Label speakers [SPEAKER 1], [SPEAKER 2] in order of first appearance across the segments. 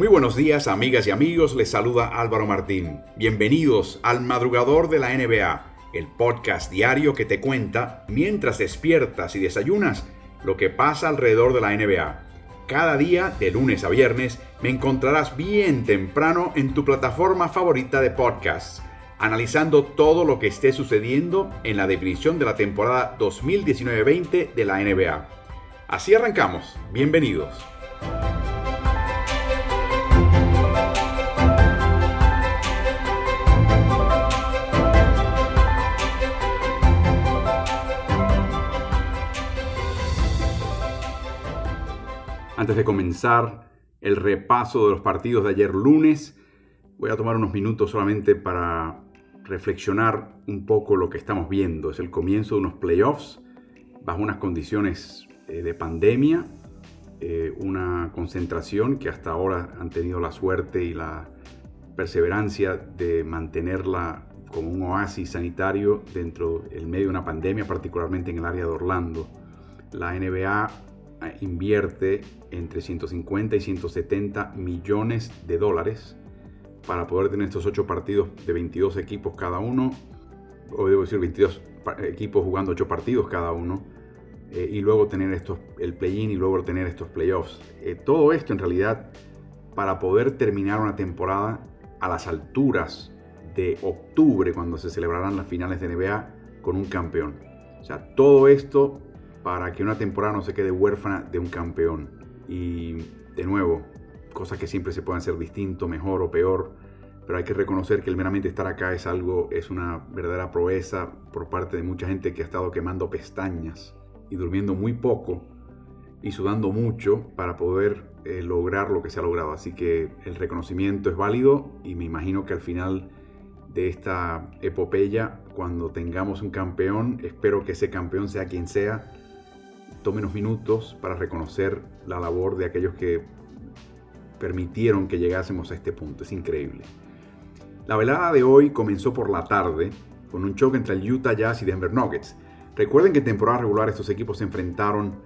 [SPEAKER 1] Muy buenos días, amigas y amigos. Les saluda Álvaro Martín. Bienvenidos al Madrugador de la NBA, el podcast diario que te cuenta, mientras despiertas y desayunas, lo que pasa alrededor de la NBA. Cada día, de lunes a viernes, me encontrarás bien temprano en tu plataforma favorita de podcasts, analizando todo lo que esté sucediendo en la definición de la temporada 2019-20 de la NBA. Así arrancamos. Bienvenidos. Antes de comenzar el repaso de los partidos de ayer lunes, voy a tomar unos minutos solamente para reflexionar un poco lo que estamos viendo. Es el comienzo de unos playoffs bajo unas condiciones eh, de pandemia, eh, una concentración que hasta ahora han tenido la suerte y la perseverancia de mantenerla como un oasis sanitario dentro del medio de una pandemia, particularmente en el área de Orlando. La NBA invierte entre 150 y 170 millones de dólares para poder tener estos 8 partidos de 22 equipos cada uno, o debo decir 22 equipos jugando 8 partidos cada uno, eh, y luego tener estos, el play-in y luego tener estos playoffs. Eh, todo esto en realidad para poder terminar una temporada a las alturas de octubre, cuando se celebrarán las finales de NBA con un campeón. O sea, todo esto para que una temporada no se quede huérfana de un campeón. Y de nuevo, cosas que siempre se pueden hacer distinto, mejor o peor, pero hay que reconocer que el meramente estar acá es algo, es una verdadera proeza por parte de mucha gente que ha estado quemando pestañas y durmiendo muy poco y sudando mucho para poder eh, lograr lo que se ha logrado. Así que el reconocimiento es válido y me imagino que al final de esta epopeya, cuando tengamos un campeón, espero que ese campeón sea quien sea, tome unos minutos para reconocer la labor de aquellos que permitieron que llegásemos a este punto. Es increíble. La velada de hoy comenzó por la tarde con un choque entre el Utah Jazz y Denver Nuggets. Recuerden que en temporada regular estos equipos se enfrentaron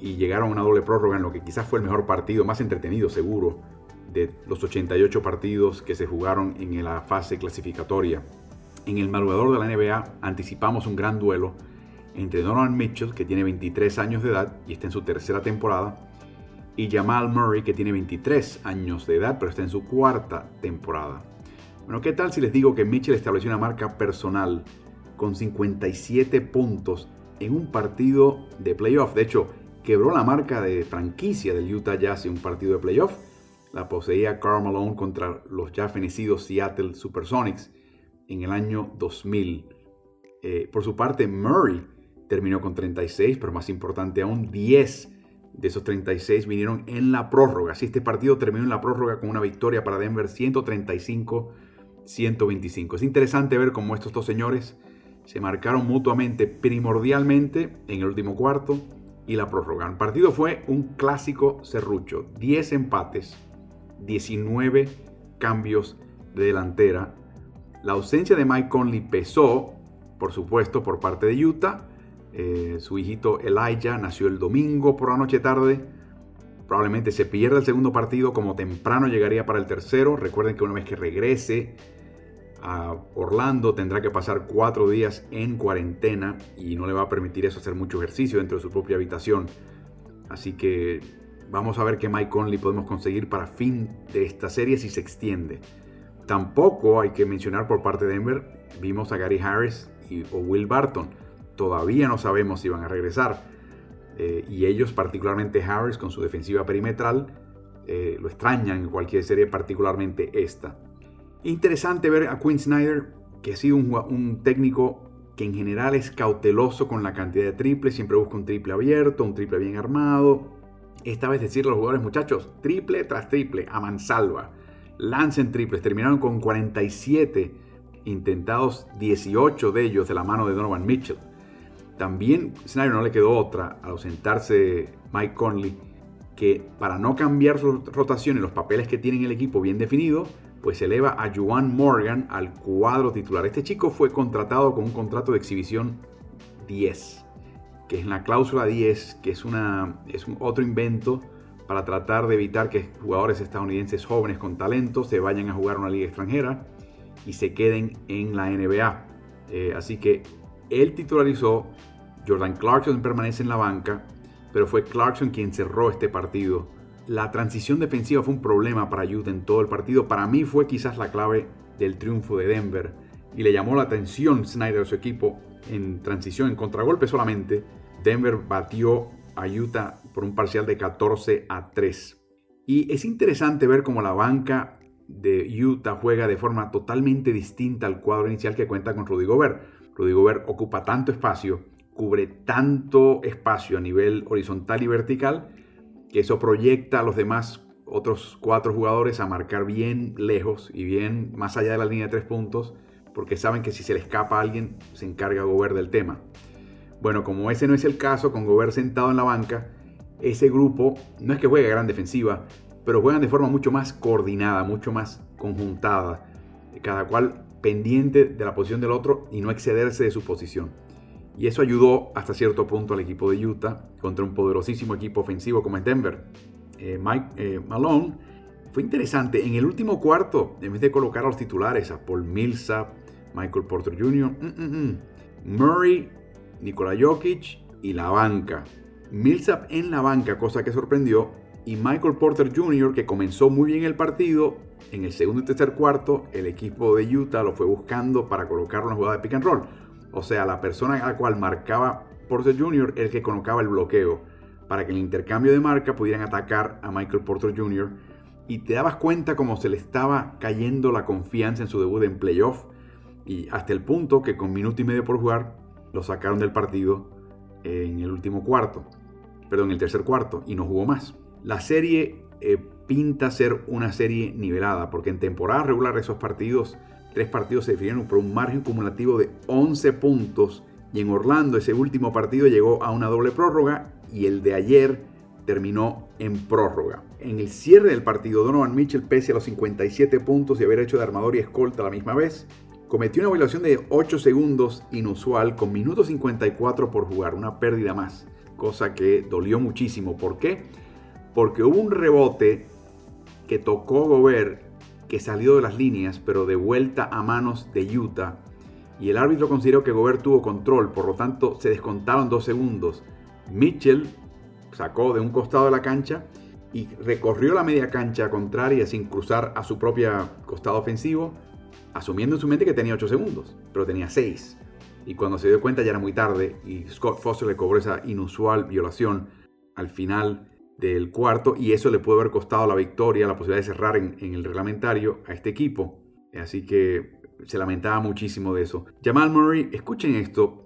[SPEAKER 1] y llegaron a una doble prórroga en lo que quizás fue el mejor partido, más entretenido seguro, de los 88 partidos que se jugaron en la fase clasificatoria. En el madrugador de la NBA anticipamos un gran duelo entre Donovan Mitchell, que tiene 23 años de edad y está en su tercera temporada, y Jamal Murray, que tiene 23 años de edad, pero está en su cuarta temporada. Bueno, ¿qué tal si les digo que Mitchell estableció una marca personal con 57 puntos en un partido de playoff? De hecho, quebró la marca de franquicia del Utah Jazz en un partido de playoff. La poseía Karl Malone contra los ya fenecidos Seattle Supersonics en el año 2000. Eh, por su parte, Murray terminó con 36, pero más importante aún, 10 de esos 36 vinieron en la prórroga. Así este partido terminó en la prórroga con una victoria para Denver 135-125. Es interesante ver cómo estos dos señores se marcaron mutuamente primordialmente en el último cuarto y la prórroga. El partido fue un clásico serrucho, 10 empates, 19 cambios de delantera. La ausencia de Mike Conley pesó, por supuesto, por parte de Utah, eh, su hijito Elijah nació el domingo por la noche tarde. Probablemente se pierda el segundo partido, como temprano llegaría para el tercero. Recuerden que una vez que regrese a Orlando tendrá que pasar cuatro días en cuarentena y no le va a permitir eso hacer mucho ejercicio dentro de su propia habitación. Así que vamos a ver qué Mike Conley podemos conseguir para fin de esta serie si se extiende. Tampoco hay que mencionar por parte de Denver, vimos a Gary Harris o Will Barton todavía no sabemos si van a regresar. Eh, y ellos, particularmente Harris, con su defensiva perimetral, eh, lo extrañan en cualquier serie, particularmente esta. Interesante ver a Quinn Snyder, que ha sido un, un técnico que en general es cauteloso con la cantidad de triples, siempre busca un triple abierto, un triple bien armado. Esta vez decirle a los jugadores, muchachos, triple tras triple, a mansalva. Lancen triples, terminaron con 47 intentados, 18 de ellos de la mano de Donovan Mitchell. También Snyder no le quedó otra al ausentarse Mike Conley que para no cambiar su rotación y los papeles que tiene en el equipo bien definido, pues eleva a Juan Morgan al cuadro titular. Este chico fue contratado con un contrato de exhibición 10, que es la cláusula 10, que es, una, es un otro invento para tratar de evitar que jugadores estadounidenses jóvenes con talento se vayan a jugar a una liga extranjera y se queden en la NBA. Eh, así que él titularizó, Jordan Clarkson permanece en la banca, pero fue Clarkson quien cerró este partido. La transición defensiva fue un problema para Utah en todo el partido. Para mí fue quizás la clave del triunfo de Denver y le llamó la atención Snyder a su equipo en transición, en contragolpe solamente. Denver batió a Utah por un parcial de 14 a 3. Y es interesante ver cómo la banca de Utah juega de forma totalmente distinta al cuadro inicial que cuenta con Rudy Gobert. Rudy Gobert ocupa tanto espacio, cubre tanto espacio a nivel horizontal y vertical, que eso proyecta a los demás otros cuatro jugadores a marcar bien lejos y bien más allá de la línea de tres puntos, porque saben que si se le escapa a alguien, se encarga Gobert del tema. Bueno, como ese no es el caso, con Gobert sentado en la banca, ese grupo no es que juegue gran defensiva, pero juegan de forma mucho más coordinada, mucho más conjuntada, cada cual pendiente de la posición del otro y no excederse de su posición. Y eso ayudó hasta cierto punto al equipo de Utah contra un poderosísimo equipo ofensivo como es Denver. Eh, Mike eh, Malone fue interesante. En el último cuarto, en vez de colocar a los titulares, a Paul Millsap, Michael Porter Jr., mm, mm, mm, Murray Nikola Jokic y la banca. Millsap en la banca, cosa que sorprendió, y Michael Porter Jr., que comenzó muy bien el partido, en el segundo y tercer cuarto, el equipo de Utah lo fue buscando para colocarlo en la jugada de pick and roll. O sea, la persona a la cual marcaba Porter Jr. el que colocaba el bloqueo, para que en el intercambio de marca pudieran atacar a Michael Porter Jr. Y te dabas cuenta como se le estaba cayendo la confianza en su debut en playoff. Y hasta el punto que con minuto y medio por jugar, lo sacaron del partido en el último cuarto, perdón, en el tercer cuarto, y no jugó más. La serie eh, pinta ser una serie nivelada, porque en temporada regular esos partidos, tres partidos se definieron por un margen cumulativo de 11 puntos, y en Orlando ese último partido llegó a una doble prórroga, y el de ayer terminó en prórroga. En el cierre del partido, Donovan Mitchell, pese a los 57 puntos y haber hecho de armador y escolta a la misma vez, cometió una violación de 8 segundos inusual con minuto 54 por jugar, una pérdida más, cosa que dolió muchísimo. ¿Por qué? Porque hubo un rebote que tocó Gobert que salió de las líneas, pero de vuelta a manos de Utah. Y el árbitro consideró que Gobert tuvo control, por lo tanto se descontaron dos segundos. Mitchell sacó de un costado de la cancha y recorrió la media cancha contraria sin cruzar a su propio costado ofensivo asumiendo en su mente que tenía 8 segundos, pero tenía 6. Y cuando se dio cuenta ya era muy tarde y Scott Foster le cobró esa inusual violación al final del cuarto y eso le puede haber costado la victoria, la posibilidad de cerrar en, el reglamentario a este equipo. Así que se lamentaba muchísimo de eso. Jamal Murray, escuchen esto,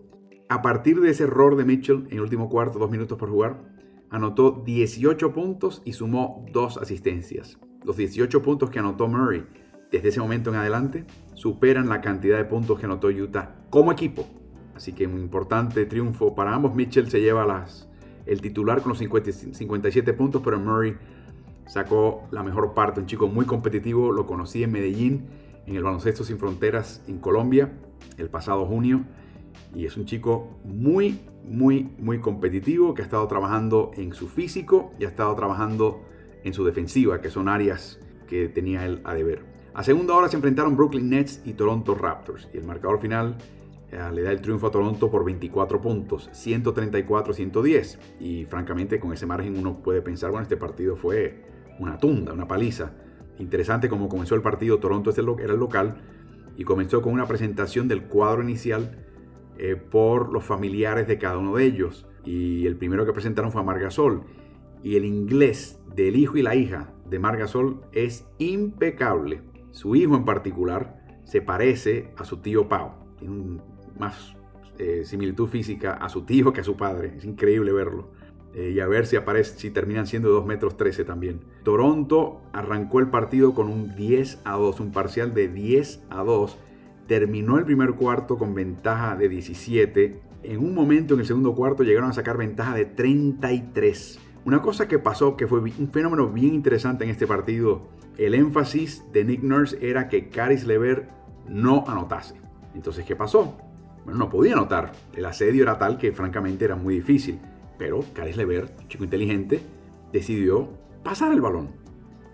[SPEAKER 1] a partir de ese error de Mitchell en el último cuarto, dos minutos por jugar, anotó 18 puntos y sumó dos asistencias. Los 18 puntos que anotó Murray desde ese momento en adelante superan la cantidad de puntos que anotó Utah como equipo. Así que un importante triunfo para ambos. Mitchell se lleva las, el titular con los 57 puntos, pero Murray sacó la mejor parte. Un chico muy competitivo, lo conocí en Medellín, en el Baloncesto Sin Fronteras en Colombia, el pasado junio. Y es un chico muy, muy, muy competitivo que ha estado trabajando en su físico y ha estado trabajando en su defensiva, que son áreas que tenía él a deber. A segunda hora se enfrentaron Brooklyn Nets y Toronto Raptors y el marcador final le da el triunfo a Toronto por 24 puntos, 134-110. Y francamente con ese margen uno puede pensar, bueno, este partido fue una tunda, una paliza. Interesante como comenzó el partido, Toronto era el local y comenzó con una presentación del cuadro inicial eh, por los familiares de cada uno de ellos. Y el primero que presentaron fue a Margasol. Y el inglés del hijo y la hija de Margasol es impecable. Su hijo en particular se parece a su tío Pau. Más eh, similitud física a su tío que a su padre. Es increíble verlo. Eh, y a ver si aparece, si terminan siendo 2 metros 13 también. Toronto arrancó el partido con un 10 a 2, un parcial de 10 a 2. Terminó el primer cuarto con ventaja de 17. En un momento en el segundo cuarto llegaron a sacar ventaja de 33. Una cosa que pasó, que fue un fenómeno bien interesante en este partido, el énfasis de Nick Nurse era que Caris Lever no anotase. Entonces, ¿qué pasó? Bueno, no podía anotar. El asedio era tal que francamente era muy difícil. Pero Caris Lever, chico inteligente, decidió pasar el balón.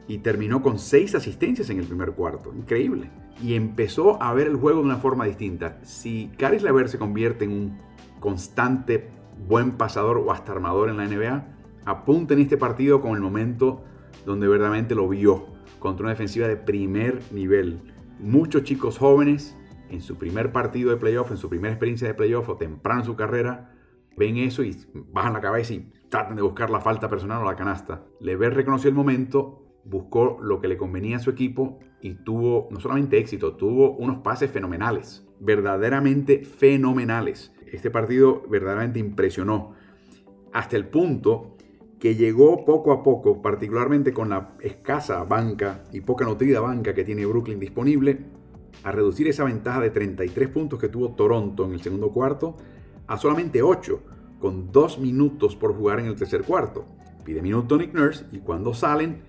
[SPEAKER 1] Y terminó con seis asistencias en el primer cuarto. Increíble. Y empezó a ver el juego de una forma distinta. Si Caris Lever se convierte en un constante buen pasador o hasta armador en la NBA, apunten este partido con el momento donde verdaderamente lo vio contra una defensiva de primer nivel. Muchos chicos jóvenes en su primer partido de playoff, en su primera experiencia de playoff o temprano en su carrera, ven eso y bajan la cabeza y tratan de buscar la falta personal o la canasta. Lever reconoció el momento, buscó lo que le convenía a su equipo y tuvo no solamente éxito, tuvo unos pases fenomenales, verdaderamente fenomenales. Este partido verdaderamente impresionó hasta el punto que llegó poco a poco, particularmente con la escasa banca y poca nutrida banca que tiene Brooklyn disponible, a reducir esa ventaja de 33 puntos que tuvo Toronto en el segundo cuarto a solamente 8, con 2 minutos por jugar en el tercer cuarto. Pide minuto Nick Nurse y cuando salen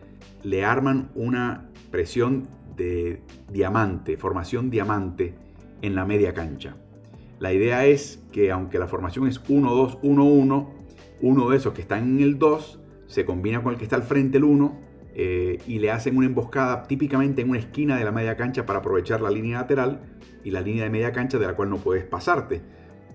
[SPEAKER 1] le arman una presión de diamante, formación diamante en la media cancha. La idea es que aunque la formación es 1-2-1-1, uno de esos que está en el 2 se combina con el que está al frente el 1 eh, y le hacen una emboscada típicamente en una esquina de la media cancha para aprovechar la línea lateral y la línea de media cancha de la cual no puedes pasarte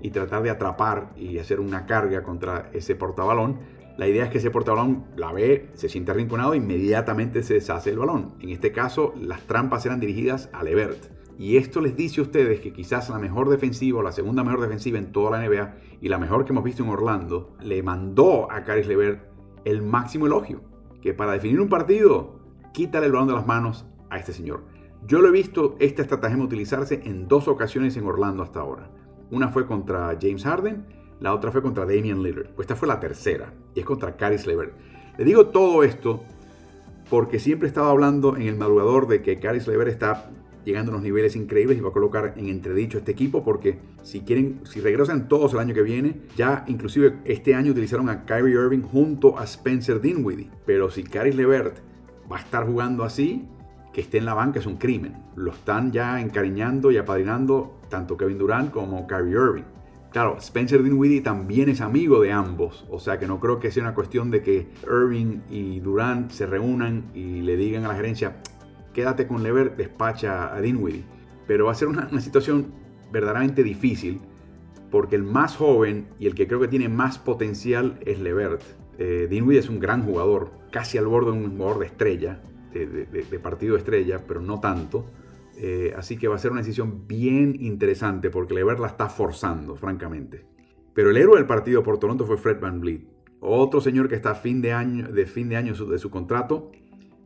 [SPEAKER 1] y tratar de atrapar y hacer una carga contra ese portabalón. La idea es que ese portabalón la ve, se siente arrinconado e inmediatamente se deshace el balón. En este caso, las trampas eran dirigidas a Levert. Y esto les dice a ustedes que quizás la mejor defensiva o la segunda mejor defensiva en toda la NBA y la mejor que hemos visto en Orlando le mandó a Caris Levert el máximo elogio. Que para definir un partido, quítale el balón de las manos a este señor. Yo lo he visto esta estrategia utilizarse en dos ocasiones en Orlando hasta ahora. Una fue contra James Harden, la otra fue contra Damian Lillard. Pues esta fue la tercera y es contra Caris Levert. Le digo todo esto porque siempre he estado hablando en el madrugador de que Caris Levert está llegando a unos niveles increíbles y va a colocar en entredicho este equipo porque si quieren, si regresan todos el año que viene, ya inclusive este año utilizaron a Kyrie Irving junto a Spencer Dinwiddie. Pero si Caris Levert va a estar jugando así, que esté en la banca es un crimen. Lo están ya encariñando y apadrinando tanto Kevin Durant como Kyrie Irving. Claro, Spencer Dinwiddie también es amigo de ambos, o sea que no creo que sea una cuestión de que Irving y Durant se reúnan y le digan a la gerencia, quédate con Levert, despacha a Dinwiddie. Pero va a ser una, situación verdaderamente difícil porque el más joven y el que creo que tiene más potencial es Levert. Eh, Dinwiddie es un gran jugador, casi al borde de un jugador de estrella, de, partido estrella, pero no tanto. Eh, así que va a ser una decisión bien interesante porque Levert la está forzando, francamente. Pero el héroe del partido por Toronto fue Fred Van Vliet. Otro señor que está fin de año, de fin de, año de su contrato.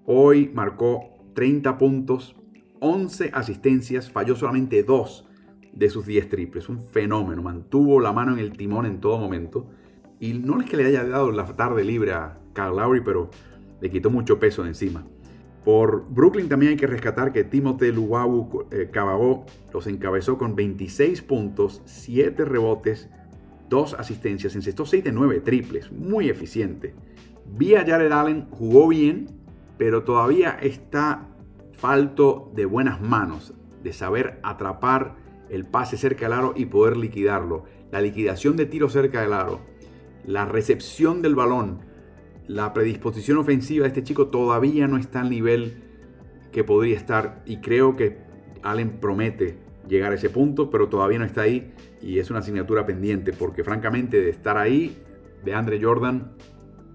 [SPEAKER 1] Hoy marcó 30 puntos, 11 asistencias, falló solamente 2 de sus 10 triples. Un fenómeno, mantuvo la mano en el timón en todo momento. Y no es que le haya dado la tarde libre a Kyle Lowry, pero le quitó mucho peso de encima. Por Brooklyn también hay que rescatar que Timothée Luwawu eh, los encabezó con 26 puntos, 7 rebotes, 2 asistencias, encestó 6 de 9 triples, muy eficiente. Vía Jared Allen jugó bien, pero todavía está falto de buenas manos, de saber atrapar el pase cerca del aro y poder liquidarlo. La liquidación de tiro cerca del aro, la recepción del balón, la predisposición ofensiva de este chico todavía no está al nivel que podría estar y creo que Allen promete llegar a ese punto, pero todavía no está ahí y es una asignatura pendiente porque francamente de estar ahí, de Andre Jordan,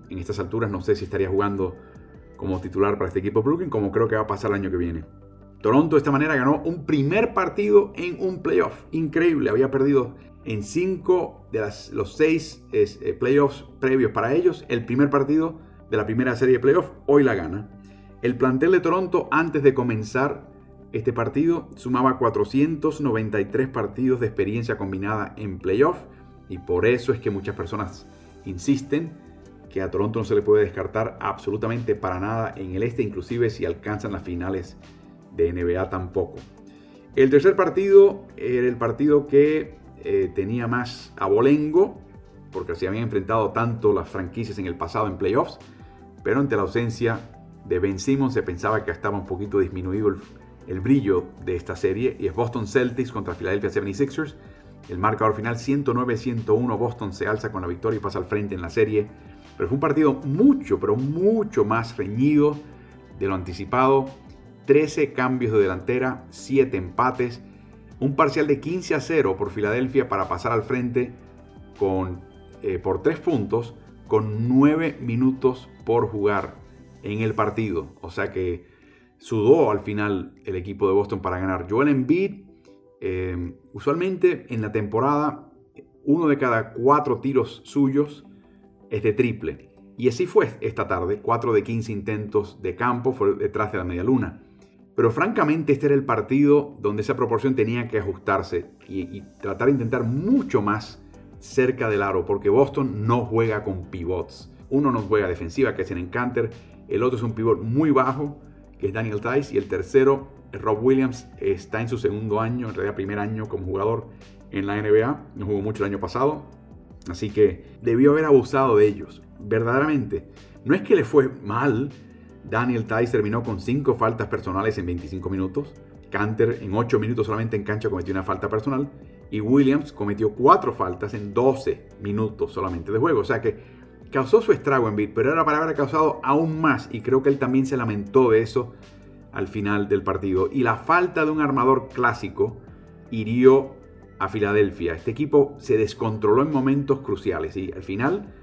[SPEAKER 1] en estas alturas no sé si estaría jugando como titular para este equipo Brooklyn, como creo que va a pasar el año que viene. Toronto de esta manera ganó un primer partido en un playoff. Increíble, había perdido en cinco de los seis eh, playoffs previos para ellos. El primer partido de la primera serie de playoffs, hoy la gana. El plantel de Toronto, antes de comenzar este partido, sumaba 493 partidos de experiencia combinada en playoff. Y por eso es que muchas personas insisten que a Toronto no se le puede descartar absolutamente para nada en el este, inclusive si alcanzan las finales de NBA tampoco. El tercer partido era el partido que eh, tenía más abolengo, porque se habían enfrentado tanto las franquicias en el pasado en playoffs, pero ante la ausencia de Ben Simmons se pensaba que estaba un poquito disminuido el, brillo de esta serie, y es Boston Celtics contra Philadelphia 76ers. El marcador final 109-101, Boston se alza con la victoria y pasa al frente en la serie. Pero fue un partido mucho, pero mucho más reñido de lo anticipado. 13 cambios de delantera, 7 empates, un parcial de 15 a 0 por Filadelfia para pasar al frente con, eh, por 3 puntos con 9 minutos por jugar en el partido. O sea que sudó al final el equipo de Boston para ganar. Joel Embiid, eh, usualmente en la temporada, uno de cada cuatro tiros suyos es de triple. Y así fue esta tarde, 4 de 15 intentos de campo fue detrás de la media luna. Pero francamente este era el partido donde esa proporción tenía que ajustarse y, tratar de intentar mucho más cerca del aro, porque Boston no juega con pivots. Uno no juega defensiva, que es en Encanter, el otro es un pivot muy bajo, que es Daniel Tice, y el tercero, Rob Williams, está en su segundo año, en realidad primer año como jugador en la NBA, no jugó mucho el año pasado, así que debió haber abusado de ellos, verdaderamente. No es que le fue mal, Daniel Tice terminó con 5 faltas personales en 25 minutos, Canter en 8 minutos solamente en cancha cometió una falta personal, y Williams cometió 4 faltas en 12 minutos solamente de juego, o sea que causó su estrago en Beat, pero era para haber causado aún más. Y creo que él también se lamentó de eso al final del partido. Y la falta de un armador clásico hirió a Filadelfia. Este equipo se descontroló en momentos cruciales y al final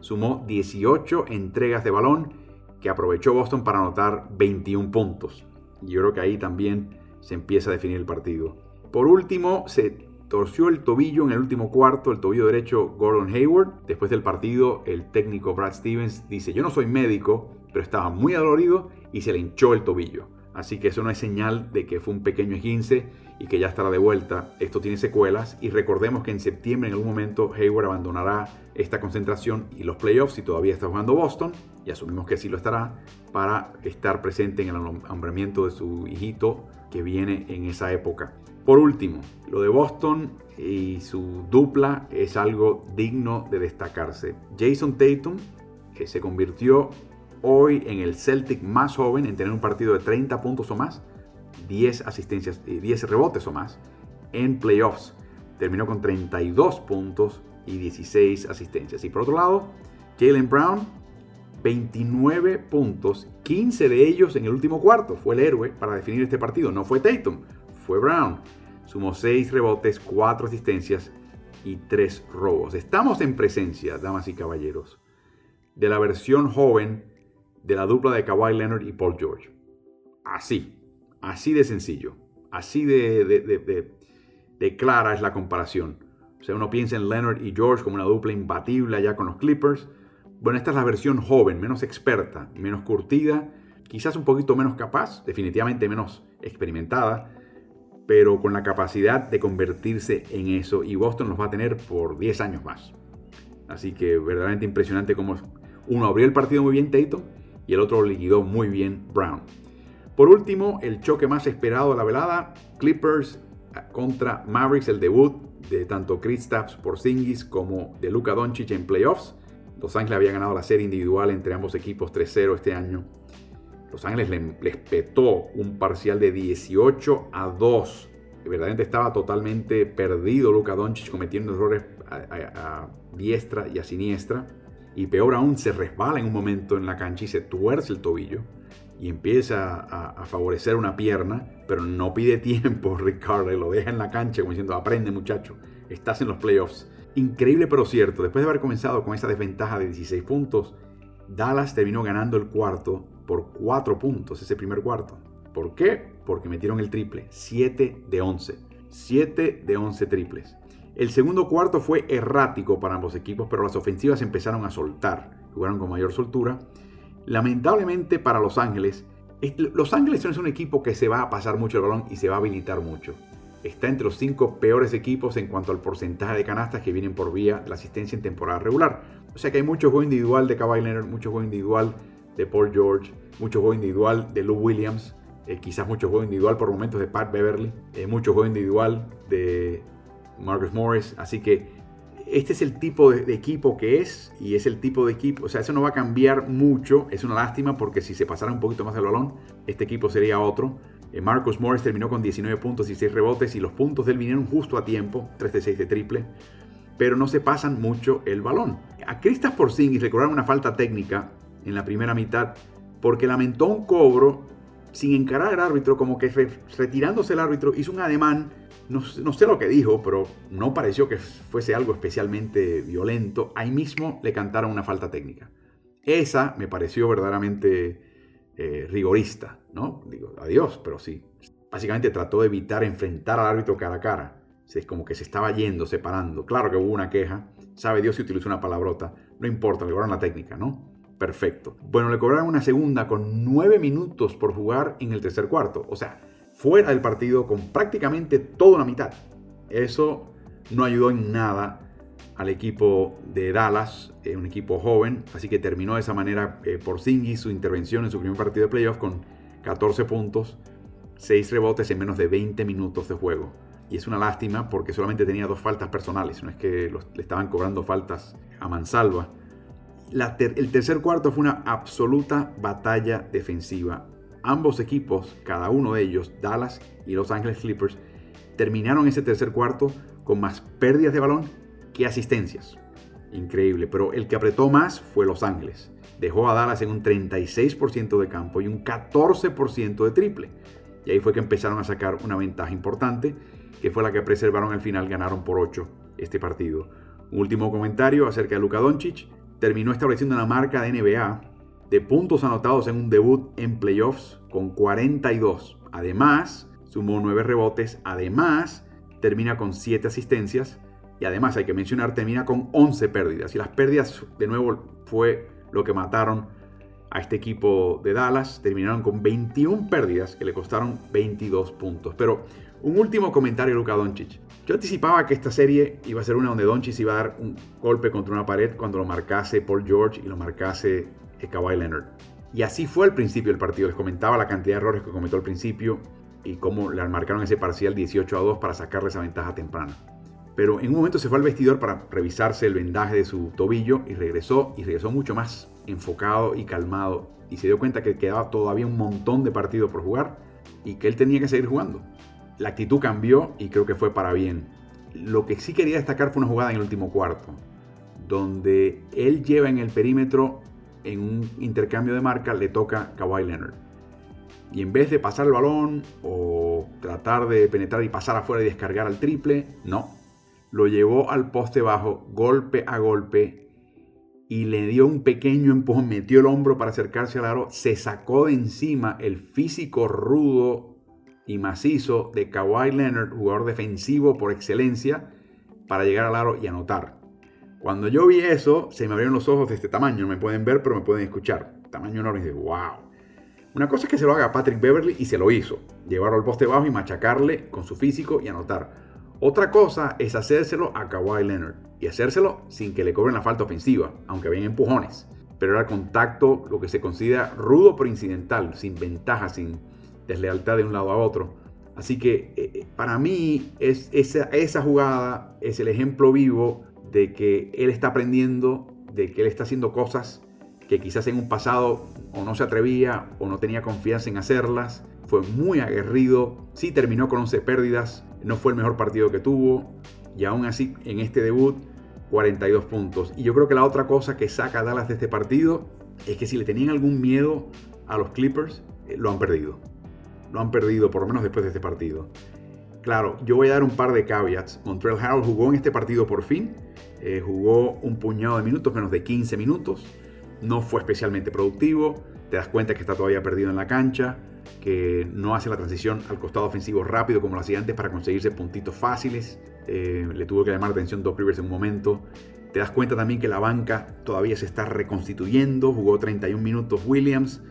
[SPEAKER 1] sumó 18 entregas de balón que aprovechó Boston para anotar 21 puntos. Yo creo que ahí también se empieza a definir el partido. Por último, se torció el tobillo en el último cuarto, el tobillo derecho Gordon Hayward. Después del partido, el técnico Brad Stevens dice, yo no soy médico, pero estaba muy adolorido y se le hinchó el tobillo. Así que eso no es señal de que fue un pequeño esguince y que ya estará de vuelta. Esto tiene secuelas y recordemos que en septiembre en algún momento Hayward abandonará esta concentración y los playoffs si todavía está jugando Boston, y asumimos que sí lo estará, para estar presente en el nombramiento de su hijito que viene en esa época. Por último, lo de Boston y su dupla es algo digno de destacarse. Jason Tatum, que se convirtió hoy en el Celtic más joven en tener un partido de 30 puntos o más, 10 asistencias y 10 rebotes o más en playoffs. Terminó con 32 puntos y 16 asistencias. Y por otro lado, Jalen Brown, 29 puntos, 15 de ellos en el último cuarto. Fue el héroe para definir este partido. No fue Tatum, fue Brown. Sumó 6 rebotes, 4 asistencias y 3 robos. Estamos en presencia, damas y caballeros, de la versión joven de la dupla de Kawhi Leonard y Paul George. Así, así de sencillo, así de, de, clara es la comparación. O sea, uno piensa en Leonard y George como una dupla imbatible allá con los Clippers. Bueno, esta es la versión joven, menos experta, menos curtida, quizás un poquito menos capaz, definitivamente menos experimentada, pero con la capacidad de convertirse en eso. Y Boston los va a tener por 10 años más. Así que verdaderamente impresionante cómo uno abrió el partido muy bien Tatum y el otro liquidó muy bien Brown. Por último, el choque más esperado de la velada, Clippers contra Mavericks, el debut de tanto Kristaps Porzingis como de Luka Doncic en playoffs. Los Ángeles había ganado la serie individual entre ambos equipos 3-0 este año los Ángeles les petó un parcial de 18 a 2. Verdaderamente estaba totalmente perdido Luka Doncic cometiendo errores a, diestra y a siniestra. Y peor aún, se resbala en un momento en la cancha y se tuerce el tobillo. Y empieza a, favorecer una pierna, pero no pide tiempo Ricardo. Lo deja en la cancha como diciendo, aprende muchacho, estás en los playoffs. Increíble pero cierto, después de haber comenzado con esa desventaja de 16 puntos, Dallas terminó ganando el cuarto por 4 puntos ese primer cuarto. ¿Por qué? Porque metieron el triple, 7 de 11. 7 de 11 triples. El segundo cuarto fue errático para ambos equipos, pero las ofensivas empezaron a soltar, jugaron con mayor soltura. Lamentablemente para Los Ángeles, Los Ángeles es un equipo que se va a pasar mucho el balón y se va a habilitar mucho. Está entre los 5 peores equipos en cuanto al porcentaje de canastas que vienen por vía de la asistencia en temporada regular. O sea que hay mucho juego individual de Kawhi Leonard, mucho juego individual de Paul George, mucho juego individual de Lou Williams, eh, quizás mucho juego individual por momentos de Pat Beverly, eh, mucho juego individual de Marcus Morris. Así que este es el tipo de, equipo que es y es el tipo de equipo. O sea, eso no va a cambiar mucho. Es una lástima porque si se pasara un poquito más el balón, este equipo sería otro. Eh, Marcus Morris terminó con 19 puntos y 6 rebotes y los puntos de él vinieron justo a tiempo, 3 de 6 de triple, pero no se pasan mucho el balón. A Kristaps Porzingis le cobraron una falta técnica en la primera mitad porque lamentó un cobro sin encarar al árbitro, como que retirándose el árbitro, hizo un ademán, no, no, sé lo que dijo, pero no pareció que fuese algo especialmente violento. Ahí mismo le cantaron una falta técnica. Esa me pareció verdaderamente eh, rigorista, ¿no? Digo, adiós, pero sí. Básicamente trató de evitar enfrentar al árbitro cara a cara. Es como que se estaba yendo, separando. Claro que hubo una queja. Sabe Dios si utilizó una palabrota. No importa, le cobraron la técnica, ¿no? Perfecto. Bueno, le cobraron una segunda con nueve minutos por jugar en el tercer cuarto. O sea, fuera del partido con prácticamente toda la mitad. Eso no ayudó en nada al equipo de Dallas, eh, un equipo joven, así que terminó de esa manera eh, por Zingy su intervención en su primer partido de playoff con 14 puntos, 6 rebotes en menos de 20 minutos de juego. Y es una lástima porque solamente tenía dos faltas personales, no es que le estaban cobrando faltas a mansalva. el tercer cuarto fue una absoluta batalla defensiva. Ambos equipos, cada uno de ellos, Dallas y Los Angeles Clippers, terminaron ese tercer cuarto con más pérdidas de balón que asistencias. Increíble, pero el que apretó más fue Los Ángeles. Dejó a Dallas en un 36% de campo y un 14% de triple. Y ahí fue que empezaron a sacar una ventaja importante, que fue la que preservaron al final, ganaron por 8 este partido. Un último comentario acerca de Luka Doncic. Terminó estableciendo una marca de NBA de puntos anotados en un debut en playoffs con 42. Además, sumó 9 rebotes. Además, termina con 7 asistencias y además hay que mencionar, termina con 11 pérdidas. Y las pérdidas, de nuevo, fue lo que mataron a este equipo de Dallas. Terminaron con 21 pérdidas que le costaron 22 puntos. Pero un último comentario, Luka Doncic. Yo anticipaba que esta serie iba a ser una donde Doncic iba a dar un golpe contra una pared cuando lo marcase Paul George y lo marcase Kawhi Leonard. Y así fue al principio del partido. Les comentaba la cantidad de errores que cometió al principio y cómo le marcaron ese parcial 18 a 2 para sacarle esa ventaja temprana pero en un momento se fue al vestidor para revisarse el vendaje de su tobillo y regresó y regresó mucho más enfocado y calmado y se dio cuenta que quedaba todavía un montón de partido por jugar y que él tenía que seguir jugando. La actitud cambió y creo que fue para bien. Lo que sí quería destacar fue una jugada en el último cuarto, donde él lleva en el perímetro en un intercambio de marca le toca Kawhi Leonard. Y en vez de pasar el balón o tratar de penetrar y pasar afuera y descargar al triple, no, lo llevó al poste bajo, golpe a golpe, y le dio un pequeño empujón, metió el hombro para acercarse al aro, se sacó de encima el físico rudo y macizo de Kawhi Leonard, jugador defensivo por excelencia, para llegar al aro y anotar. Cuando yo vi eso, se me abrieron los ojos de este tamaño, no me pueden ver, pero me pueden escuchar. Tamaño enorme, y dije, wow. Una cosa es que se lo haga Patrick Beverly y se lo hizo. Llevarlo al poste bajo y machacarle con su físico y anotar. Otra cosa es hacérselo a Kawhi Leonard y hacérselo sin que le cobren la falta ofensiva, aunque ven empujones. Pero era contacto lo que se considera rudo pero incidental, sin ventaja, sin deslealtad de un lado a otro. Así que eh, eh, para mí es esa, esa jugada es el ejemplo vivo de que él está aprendiendo, de que él está haciendo cosas que quizás en un pasado o no se atrevía o no tenía confianza en hacerlas. Fue muy aguerrido, sí terminó con 11 pérdidas, no fue el mejor partido que tuvo y aún así en este debut 42 puntos. Y yo creo que la otra cosa que saca a Dallas de este partido es que si le tenían algún miedo a los Clippers, eh, lo han perdido. Lo han perdido por lo menos después de este partido. Claro, yo voy a dar un par de caveats. Montreal Harold jugó en este partido por fin. Eh, jugó un puñado de minutos, menos de 15 minutos. No fue especialmente productivo. Te das cuenta que está todavía perdido en la cancha que no hace la transición al costado ofensivo rápido como lo hacía antes para conseguirse puntitos fáciles. Eh, le tuvo que llamar atención Doc Rivers en un momento. Te das cuenta también que la banca todavía se está reconstituyendo. Jugó 31 minutos Williams,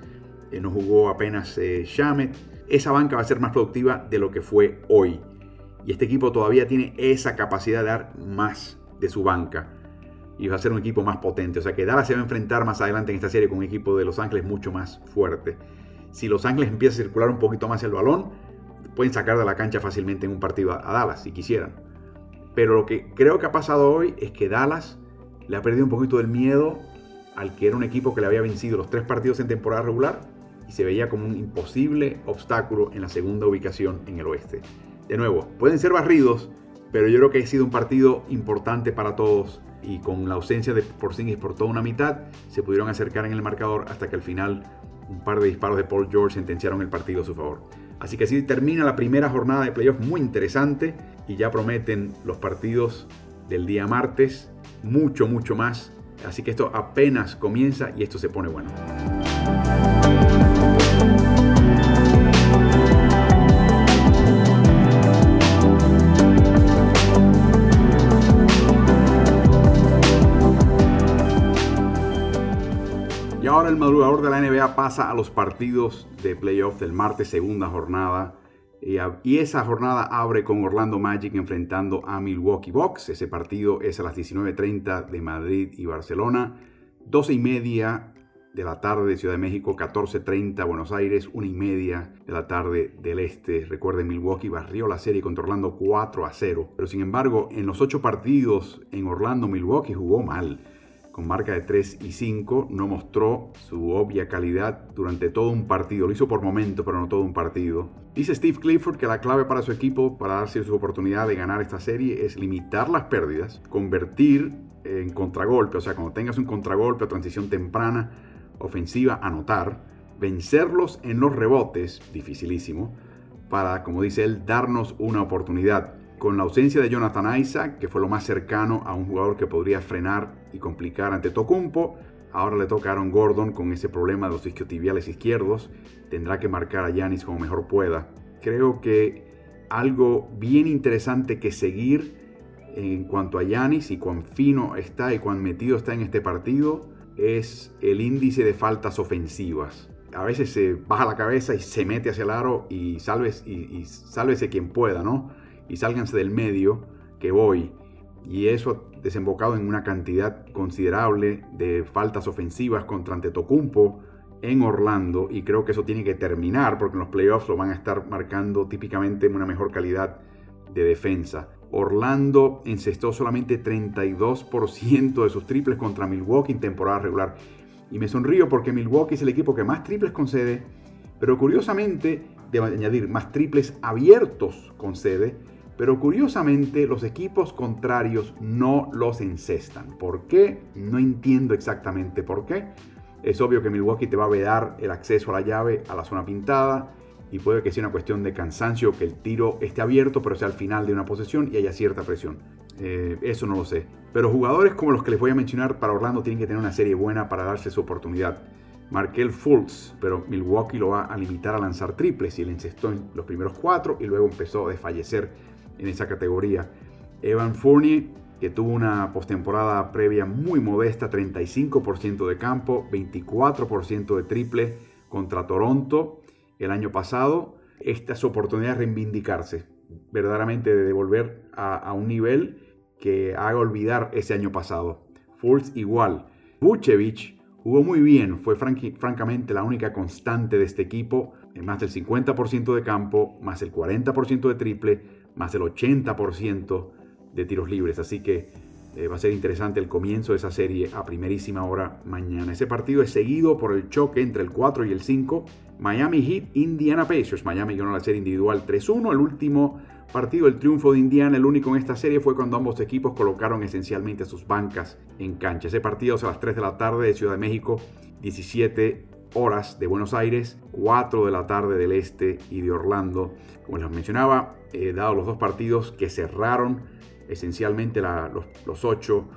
[SPEAKER 1] eh, no jugó apenas Shamet. Esa banca va a ser más productiva de lo que fue hoy. Y este equipo todavía tiene esa capacidad de dar más de su banca. Y va a ser un equipo más potente. O sea que Dallas se va a enfrentar más adelante en esta serie con un equipo de Los Ángeles mucho más fuerte. Si Los Ángeles empieza a circular un poquito más el balón, pueden sacar de la cancha fácilmente en un partido a, Dallas si quisieran. Pero lo que creo que ha pasado hoy es que Dallas le ha perdido un poquito del miedo al que era un equipo que le había vencido los tres partidos en temporada regular y se veía como un imposible obstáculo en la segunda ubicación en el oeste. De nuevo, pueden ser barridos, pero yo creo que ha sido un partido importante para todos y con la ausencia de Porzingis por toda una mitad, se pudieron acercar en el marcador hasta que al final un par de disparos de Paul George sentenciaron el partido a su favor. Así que así termina la primera jornada de playoffs muy interesante y ya prometen los partidos del día martes mucho, mucho más. Así que esto apenas comienza y esto se pone bueno. El madrugador de la NBA pasa a los partidos de playoff del martes, segunda jornada. Y esa jornada abre con Orlando Magic enfrentando a Milwaukee Bucks. Ese partido es a las 19.30 de Madrid y Barcelona. 12 y media de la tarde de Ciudad de México, 14.30 Buenos Aires, 1 y media de la tarde del Este. Recuerden, Milwaukee barrió la serie contra Orlando 4 a 0. Pero sin embargo, en los 8 partidos en Orlando, Milwaukee jugó mal con marca de 3 y 5, no mostró su obvia calidad durante todo un partido. Lo hizo por momento, pero no todo un partido. Dice Steve Clifford que la clave para su equipo, para darse su oportunidad de ganar esta serie, es limitar las pérdidas, convertir en contragolpe, o sea, cuando tengas un contragolpe o transición temprana, ofensiva, anotar, vencerlos en los rebotes, dificilísimo, para, como dice él, darnos una oportunidad con la ausencia de Jonathan Isaac, que fue lo más cercano a un jugador que podría frenar y complicar ante Tocumpo, ahora le toca a Aaron Gordon con ese problema de los isquiotibiales izquierdos, tendrá que marcar a Yanis como mejor pueda. Creo que algo bien interesante que seguir en cuanto a Yanis y cuán fino está y cuán metido está en este partido es el índice de faltas ofensivas. A veces se baja la cabeza y se mete hacia el aro y, salves, y, y sálvese quien pueda, ¿no? Y sálganse del medio que voy. Y eso ha desembocado en una cantidad considerable de faltas ofensivas contra Antetokounmpo en Orlando y creo que eso tiene que terminar porque en los playoffs lo van a estar marcando típicamente una mejor calidad de defensa. Orlando encestó solamente 32% de sus triples contra Milwaukee en temporada regular. Y me sonrío porque Milwaukee es el equipo que más triples concede, pero curiosamente, de añadir más triples abiertos concede, pero curiosamente los equipos contrarios no los encestan. ¿Por qué? No entiendo exactamente por qué. Es obvio que Milwaukee te va a vedar el acceso a la llave a la zona pintada y puede que sea una cuestión de cansancio que el tiro esté abierto pero sea al final de una posesión y haya cierta presión. Eh, eso no lo sé. Pero jugadores como los que les voy a mencionar para Orlando tienen que tener una serie buena para darse su oportunidad. Markel Fultz, pero Milwaukee lo va a limitar a lanzar triples y le encestó en los primeros cuatro y luego empezó a desfallecer en esa categoría. Evan Fournier, que tuvo una postemporada previa muy modesta, 35% de campo, 24% de triple contra Toronto el año pasado. Esta es su oportunidad de reivindicarse, verdaderamente de devolver a, un nivel que haga olvidar ese año pasado. Fultz igual. Vucevic jugó muy bien, fue francamente la única constante de este equipo, más del 50% de campo, más el 40% de triple, más del 80% de tiros libres. Así que eh, va a ser interesante el comienzo de esa serie a primerísima hora mañana. Ese partido es seguido por el choque entre el 4 y el 5. Miami Heat, Indiana Pacers. Miami ganó la serie individual 3-1. El último partido, el triunfo de Indiana, el único en esta serie, fue cuando ambos equipos colocaron esencialmente sus bancas en cancha. Ese partido es a las 3 de la tarde de Ciudad de México, 17 horas de Buenos Aires, 4 de la tarde del este y de Orlando. Como les mencionaba, he dado los dos partidos que cerraron esencialmente los, los ocho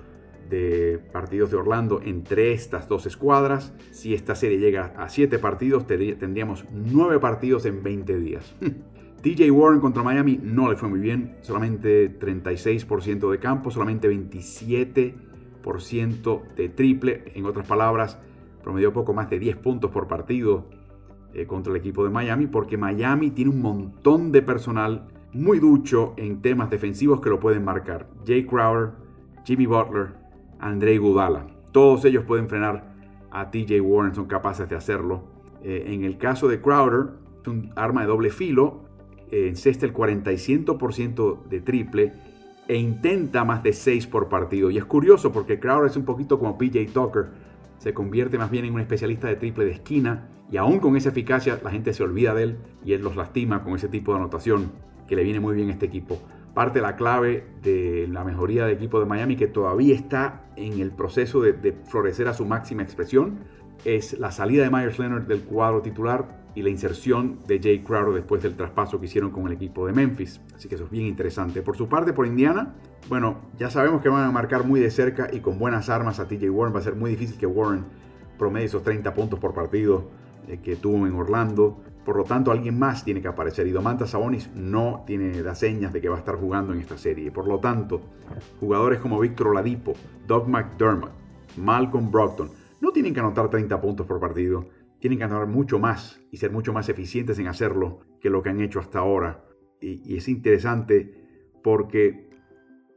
[SPEAKER 1] de partidos de Orlando entre estas dos escuadras. Si esta serie llega a 7 partidos, tendríamos 9 partidos en 20 días. TJ Warren contra Miami no le fue muy bien, solamente 36% de campo, solamente 27% de triple. En otras palabras, promedió poco más de 10 puntos por partido eh, contra el equipo de Miami, porque Miami tiene un montón de personal muy ducho en temas defensivos que lo pueden marcar. Jay Crowder, Jimmy Butler, Andre Gudala. Todos ellos pueden frenar a TJ Warren, son capaces de hacerlo. Eh, en el caso de Crowder, es un arma de doble filo, eh, encesta el 40% de triple e intenta más de 6 por partido. Y es curioso porque Crowder es un poquito como PJ Tucker se convierte más bien en un especialista de triple de esquina y aún con esa eficacia la gente se olvida de él y él los lastima con ese tipo de anotación que le viene muy bien a este equipo. Parte de la clave de la mejoría del equipo de Miami que todavía está en el proceso de, de florecer a su máxima expresión es la salida de Myers Leonard del cuadro titular y la inserción de Jay Crowder después del traspaso que hicieron con el equipo de Memphis. Así que eso es bien interesante. Por su parte, por Indiana, bueno, ya sabemos que van a marcar muy de cerca y con buenas armas a TJ Warren. Va a ser muy difícil que Warren promedie esos 30 puntos por partido eh, que tuvo en Orlando. Por lo tanto, alguien más tiene que aparecer. Y Domantas Sabonis no tiene las señas de que va a estar jugando en esta serie. Por lo tanto, jugadores como Víctor Oladipo, Doug McDermott, Malcolm Brockton, no tienen que anotar 30 puntos por partido tienen que ganar mucho más y ser mucho más eficientes en hacerlo que lo que han hecho hasta ahora. Y, es interesante porque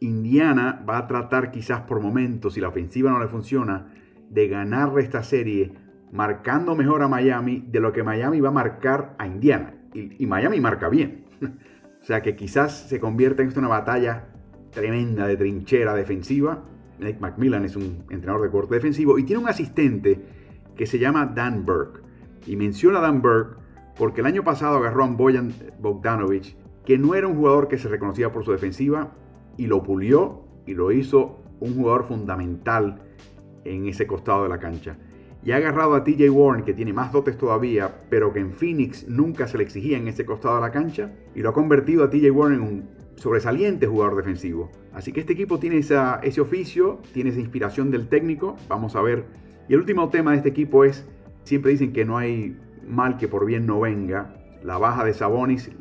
[SPEAKER 1] Indiana va a tratar quizás por momentos, si la ofensiva no le funciona, de ganarle esta serie marcando mejor a Miami de lo que Miami va a marcar a Indiana. Y, y Miami marca bien. o sea que quizás se convierta en una batalla tremenda de trinchera defensiva. Nick McMillan es un entrenador de corte defensivo y tiene un asistente que se llama Dan Burke. Y menciona a Dan Burke porque el año pasado agarró a Boyan Bogdanovich, que no era un jugador que se reconocía por su defensiva, y lo pulió y lo hizo un jugador fundamental en ese costado de la cancha. Y ha agarrado a TJ Warren, que tiene más dotes todavía, pero que en Phoenix nunca se le exigía en ese costado de la cancha, y lo ha convertido a TJ Warren en un sobresaliente jugador defensivo. Así que este equipo tiene ese oficio, tiene esa inspiración del técnico. Vamos a ver y el último tema de este equipo es, siempre dicen que no hay mal que por bien no venga. La baja de Sabonis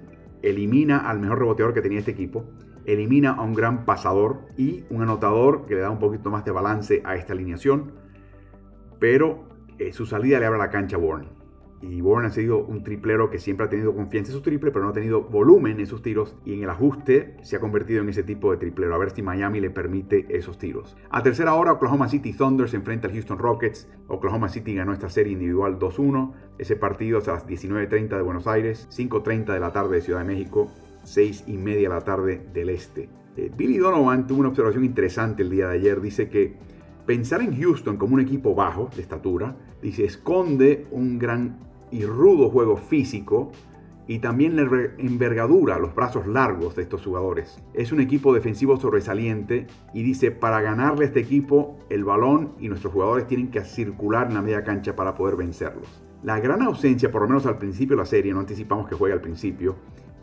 [SPEAKER 1] elimina al mejor reboteador que tenía este equipo, elimina a un gran pasador y un anotador que le da un poquito más de balance a esta alineación, pero eh, su salida le abre la cancha a Warren y Warren ha sido un triplero que siempre ha tenido confianza en sus triples, pero no ha tenido volumen en sus tiros y en el ajuste se ha convertido en ese tipo de triplero. A ver si Miami le permite esos tiros. A tercera hora, Oklahoma City Thunder se enfrenta al Houston Rockets. Oklahoma City ganó esta serie individual 2-1. Ese partido es a las 19.30 de Buenos Aires, 5.30 de la tarde de Ciudad de México, 6 y media de la tarde del este. Eh, Billy Donovan tuvo una observación interesante el día de ayer. Dice que pensar en Houston como un equipo bajo de estatura, dice, esconde un gran y rudo juego físico y también la envergadura, los brazos largos de estos jugadores. Es un equipo defensivo sobresaliente y dice, para ganarle a este equipo, el balón y nuestros jugadores tienen que circular en la media cancha para poder vencerlos. La gran ausencia, por lo menos al principio de la serie, no anticipamos que juegue al principio,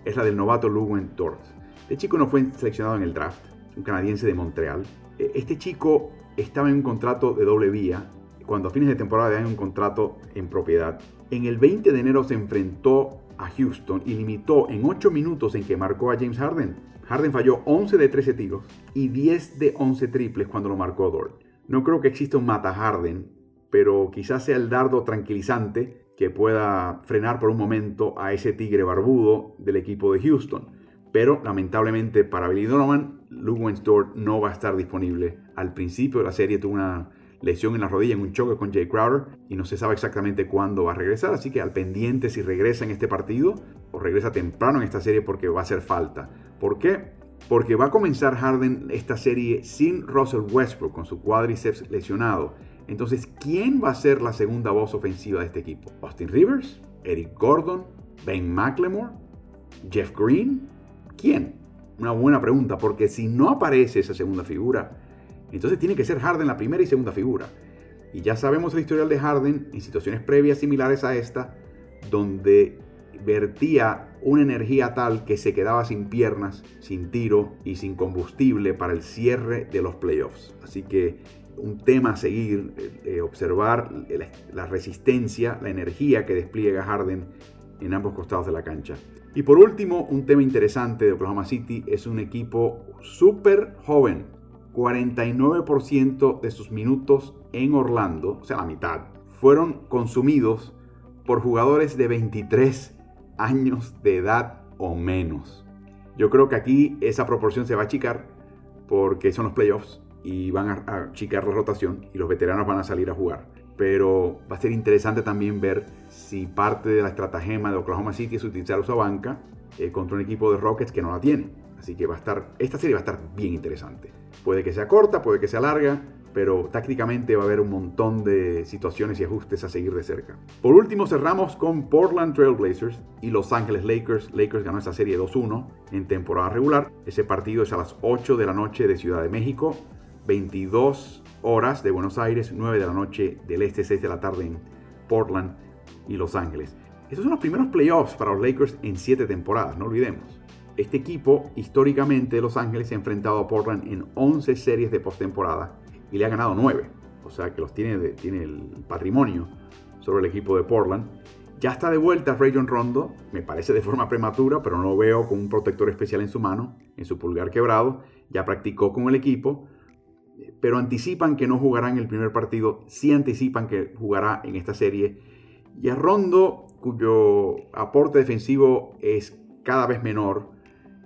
[SPEAKER 1] es la del novato Luguen Dort. Este chico no fue seleccionado en el draft, un canadiense de Montreal. E, este chico estaba en un contrato de doble vía cuando a fines de temporada dan un contrato en propiedad. En el 20 de enero se enfrentó a Houston y limitó en 8 minutos en que marcó a James Harden. Harden falló 11 de 13 tiros y 10 de 11 triples cuando lo marcó Dort. No creo que exista un mata Harden, pero quizás sea el dardo tranquilizante que pueda frenar por un momento a ese tigre barbudo del equipo de Houston. Pero lamentablemente para Billy Donovan, Luke Dort no va a estar disponible. Al principio de la serie tuvo una lesión en la rodilla en un choque con Jay Crowder y no se sabe exactamente cuándo va a regresar, así que al pendiente si regresa en este partido o regresa temprano en esta serie porque va a hacer falta. ¿Por qué? Porque va a comenzar Harden esta serie sin Russell Westbrook con su cuádriceps lesionado. Entonces, ¿quién va a ser la segunda voz ofensiva de este equipo? ¿Austin Rivers? ¿Eric Gordon? ¿Ben McLemore? ¿Jeff Green? ¿Quién? Una buena pregunta, porque si no aparece esa segunda figura, entonces tiene que ser Harden la primera y segunda figura. Y ya sabemos el historial de Harden en situaciones previas similares a esta, donde vertía una energía tal que se quedaba sin piernas, sin tiro y sin combustible para el cierre de los playoffs. Así que un tema a seguir, eh, eh, observar la resistencia, la energía que despliega Harden en ambos costados de la cancha. Y por último, un tema interesante de Oklahoma City es un equipo súper joven, 49% de sus minutos en Orlando, o sea, la mitad, fueron consumidos por jugadores de 23 años de edad o menos. Yo creo que aquí esa proporción se va a achicar porque son los playoffs y van a achicar la rotación y los veteranos van a salir a jugar. Pero va a ser interesante también ver si parte de la estratagema de Oklahoma City es utilizar su banca eh, contra un equipo de Rockets que no la tiene. Así que va a estar, esta serie va a estar bien interesante. Puede que sea corta, puede que sea larga, pero tácticamente va a haber un montón de situaciones y ajustes a seguir de cerca. Por último, cerramos con Portland Trailblazers y Los Ángeles Lakers. Lakers ganó esta serie 2-1 en temporada regular. Ese partido es a las 8 de la noche de Ciudad de México, 22 horas de Buenos Aires, 9 de la noche del este, 6 de la tarde en Portland y Los Ángeles. Estos son los primeros playoffs para los Lakers en 7 temporadas, no olvidemos. Este equipo, históricamente de Los Ángeles, se ha enfrentado a Portland en 11 series de postemporada y le ha ganado 9. O sea que los tiene, tiene el patrimonio sobre el equipo de Portland. Ya está de vuelta Rayon Rondo, me parece de forma prematura, pero no lo veo con un protector especial en su mano, en su pulgar quebrado. Ya practicó con el equipo, pero anticipan que no jugará en el primer partido, sí anticipan que jugará en esta serie. Y a Rondo, cuyo aporte defensivo es cada vez menor,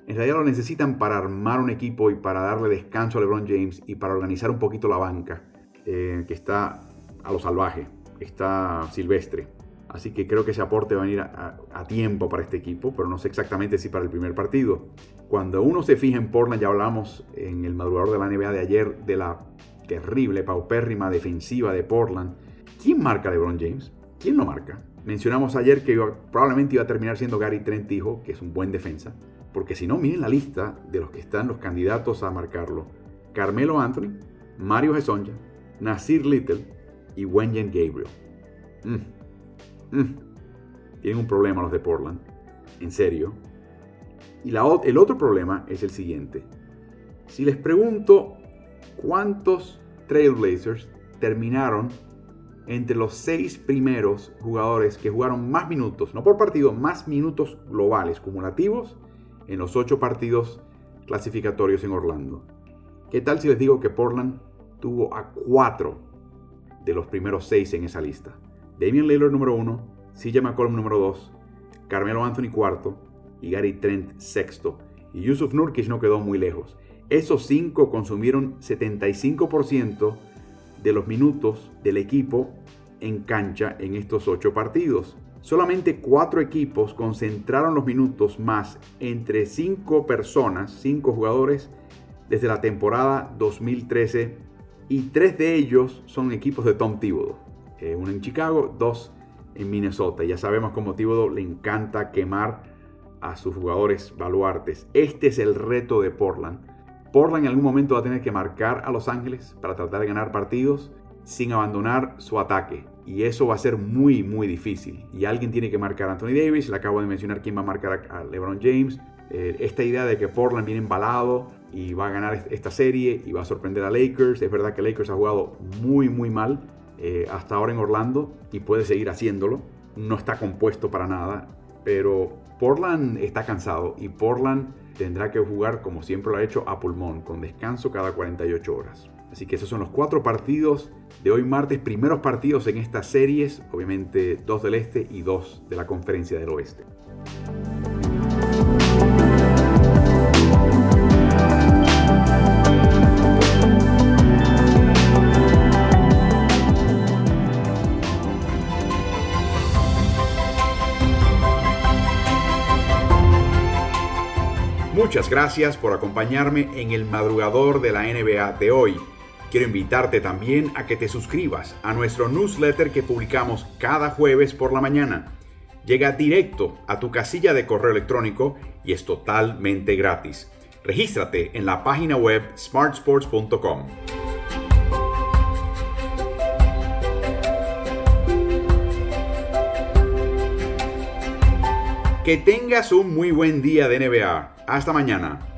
[SPEAKER 1] en realidad lo necesitan para armar un equipo y para darle descanso a LeBron James y para organizar un poquito la banca, eh, que está a lo salvaje, está silvestre. Así que creo que ese aporte va a venir a, a, tiempo para este equipo, pero no sé exactamente si para el primer partido. Cuando uno se fija en Portland, ya hablamos en el madrugador de la NBA de ayer de la terrible, paupérrima defensiva de Portland. ¿Quién marca a LeBron James? ¿Quién lo marca? Mencionamos ayer que probablemente iba a terminar siendo Gary Trent Hijo, que es un buen defensa. Porque si no, miren la lista de los que están los candidatos a marcarlo. Carmelo Anthony, Mario Gesonja, Nasir Little y Wenjen Gabriel. Mm. Mm. Tienen un problema los de Portland. En serio. Y el otro problema es el siguiente. Si les pregunto cuántos Trailblazers terminaron entre los seis primeros jugadores que jugaron más minutos, no por partido, más minutos globales, cumulativos, en los ocho partidos clasificatorios en Orlando. ¿Qué tal si les digo que Portland tuvo a cuatro de los primeros seis en esa lista? Damian Lillard número uno, CJ McCollum número dos, Carmelo Anthony cuarto y Gary Trent sexto. Y Yusuf Nurkic no quedó muy lejos. Esos cinco consumieron 75% de los minutos del equipo en cancha en estos ocho partidos. Solamente cuatro equipos concentraron los minutos más entre cinco personas, cinco jugadores, desde la temporada 2013 y tres de ellos son equipos de Tom Thibodeau. Eh, uno en Chicago, dos en Minnesota. Ya sabemos cómo Thibodeau le encanta quemar a sus jugadores baluartes. Este es el reto de Portland. Portland en algún momento va a tener que marcar a Los Ángeles para tratar de ganar partidos sin abandonar su ataque. Y eso va a ser muy, muy difícil. Y alguien tiene que marcar a Anthony Davis. Le acabo de mencionar quién va a marcar a LeBron James. Eh, esta idea de que Portland viene embalado y va a ganar esta serie y va a sorprender a Lakers. Es verdad que Lakers ha jugado muy, muy mal eh, hasta ahora en Orlando y puede seguir haciéndolo. No está compuesto para nada. Pero Portland está cansado y Portland tendrá que jugar como siempre lo ha hecho a pulmón, con descanso cada 48 horas. Así que esos son los cuatro partidos de hoy martes, primeros partidos en estas series, obviamente dos del este y dos de la conferencia del oeste. Muchas gracias por acompañarme en el madrugador de la NBA de hoy. Quiero invitarte también a que te suscribas a nuestro newsletter que publicamos cada jueves por la mañana. Llega directo a tu casilla de correo electrónico y es totalmente gratis. Regístrate en la página web smartsports.com. Que tengas un muy buen día de NBA. Hasta mañana.